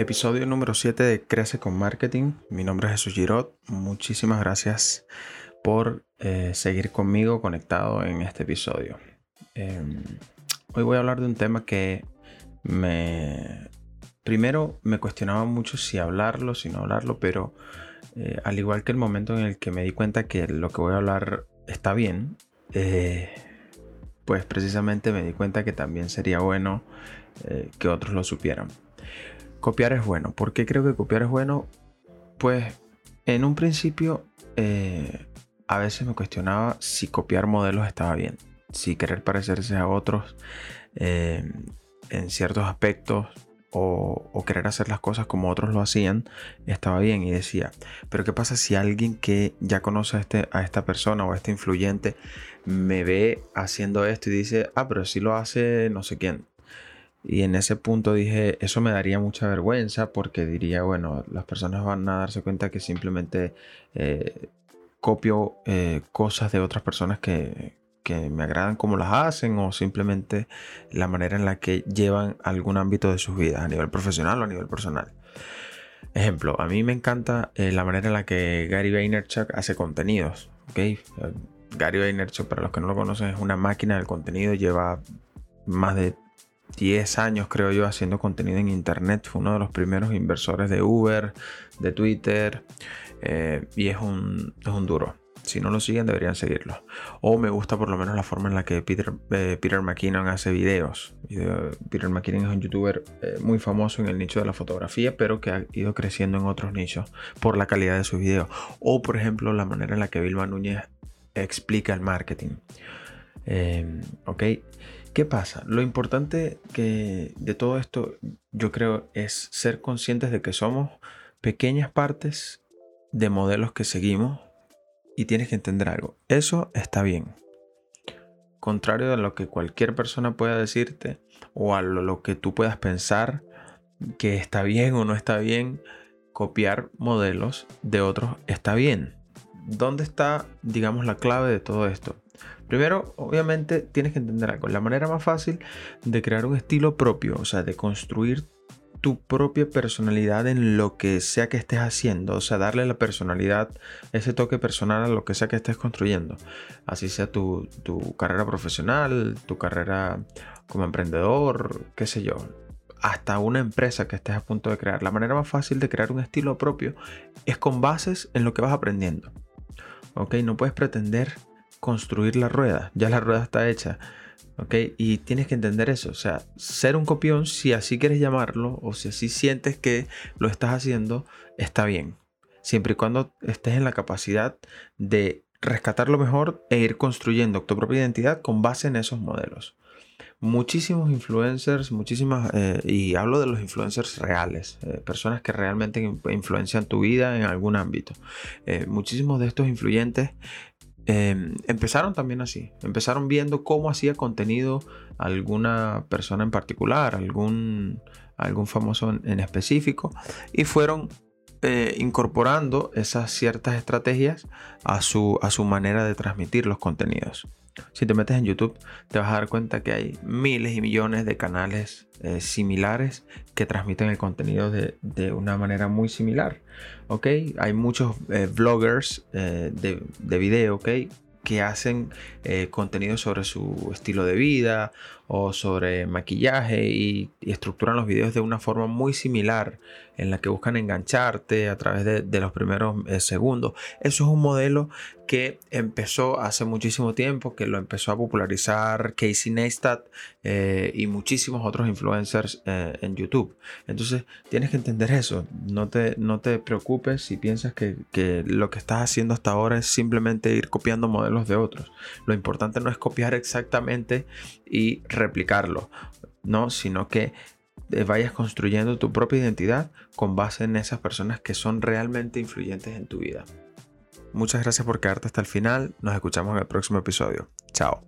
Episodio número 7 de Crece con Marketing. Mi nombre es Jesús Girot. Muchísimas gracias por eh, seguir conmigo conectado en este episodio. Em, hoy voy a hablar de un tema que me... Primero me cuestionaba mucho si hablarlo, si no hablarlo, pero eh, al igual que el momento en el que me di cuenta que lo que voy a hablar está bien, eh, pues precisamente me di cuenta que también sería bueno que otros lo supieran. Copiar es bueno. ¿Por qué creo que copiar es bueno? Pues en un principio a veces me cuestionaba si copiar modelos estaba bien, si querer parecerse a otros eh, en ciertos aspectos o, querer hacer las cosas como otros lo hacían estaba bien y decía, pero ¿qué pasa si alguien que ya conoce a, este, a esta persona o a este influyente me ve haciendo esto y dice, ah, pero si lo hace no sé quién? Y en ese punto dije, eso me daría mucha vergüenza porque diría, bueno, las personas van a darse cuenta que simplemente eh, copio eh, cosas de otras personas que, me agradan como las hacen o simplemente la manera en la que llevan algún ámbito de sus vidas a nivel profesional o a nivel personal. Ejemplo, a mí me encanta eh, la manera en la que Gary Vaynerchuk hace contenidos. ¿okay? Gary Vaynerchuk, para los que no lo conocen, es una máquina del contenido, lleva más de 10 años, creo yo, haciendo contenido en Internet. Fue uno de los primeros inversores de Uber, de Twitter. Eh, y es un, es un duro. Si no lo siguen, deberían seguirlo. O me gusta por lo menos la forma en la que Peter, eh, Peter McKinnon hace videos. Peter McKinnon es un youtuber eh, muy famoso en el nicho de la fotografía, pero que ha ido creciendo en otros nichos por la calidad de sus videos. O, por ejemplo, la manera en la que Vilma Núñez explica el marketing. Ok, ¿Qué pasa? Lo importante que de todo esto yo creo es ser conscientes de que somos pequeñas partes de modelos que seguimos y tienes que entender algo. Eso está bien. Contrario a lo que cualquier persona pueda decirte o a lo que tú puedas pensar que está bien o no está bien, copiar modelos de otros está bien. ¿Dónde está, digamos, la clave de todo esto? Primero, obviamente, tienes que entender algo. La manera más fácil de crear un estilo propio, o sea, de construir tu propia personalidad en lo que sea que estés haciendo, o sea, darle la personalidad, ese toque personal a lo que sea que estés construyendo, así sea tu, tu carrera profesional, tu carrera como emprendedor, qué sé yo, hasta una empresa que estés a punto de crear. La manera más fácil de crear un estilo propio es con bases en lo que vas aprendiendo. ¿Ok? No puedes pretender construir la rueda, ya la rueda está hecha. ¿Ok? Y tienes que entender eso, o sea, ser un copión, si así quieres llamarlo, o si así sientes que lo estás haciendo, está bien. Siempre y cuando estés en la capacidad de rescatar lo mejor e ir construyendo tu propia identidad con base en esos modelos. Muchísimos influencers, muchísimas, eh, y hablo de los influencers reales, eh, personas que realmente influencian tu vida en algún ámbito. Eh, muchísimos de estos influyentes Em, empezaron también así, empezaron viendo cómo hacía contenido alguna persona en particular, algún, algún famoso en, específico, y fueron eh, incorporando esas ciertas estrategias a su, a su manera de transmitir los contenidos. Si te metes en YouTube, te vas a dar cuenta que hay miles y millones de canales eh, similares que transmiten el contenido de, una manera muy similar. ¿Ok? Hay muchos eh, vloggers eh, de, de, video, ¿ok? Que hacen contenido sobre su estilo de vida o sobre maquillaje y, estructuran los videos de una forma muy similar en la que buscan engancharte a través de, los primeros eh, segundos. Eso es un modelo que empezó hace muchísimo tiempo, que lo empezó a popularizar Casey Neistat eh, y muchísimos otros influencers eh, en YouTube. Entonces tienes que entender eso. No te, no te preocupes si piensas que, que lo que estás haciendo hasta ahora es simplemente ir copiando modelos de otros. Lo importante no es copiar exactamente y replicarlo, ¿no? Sino que eh, vayas construyendo tu propia identidad con base en esas personas que son realmente influyentes en tu vida. Muchas gracias por quedarte hasta el final. Nos escuchamos en el próximo episodio. Chao.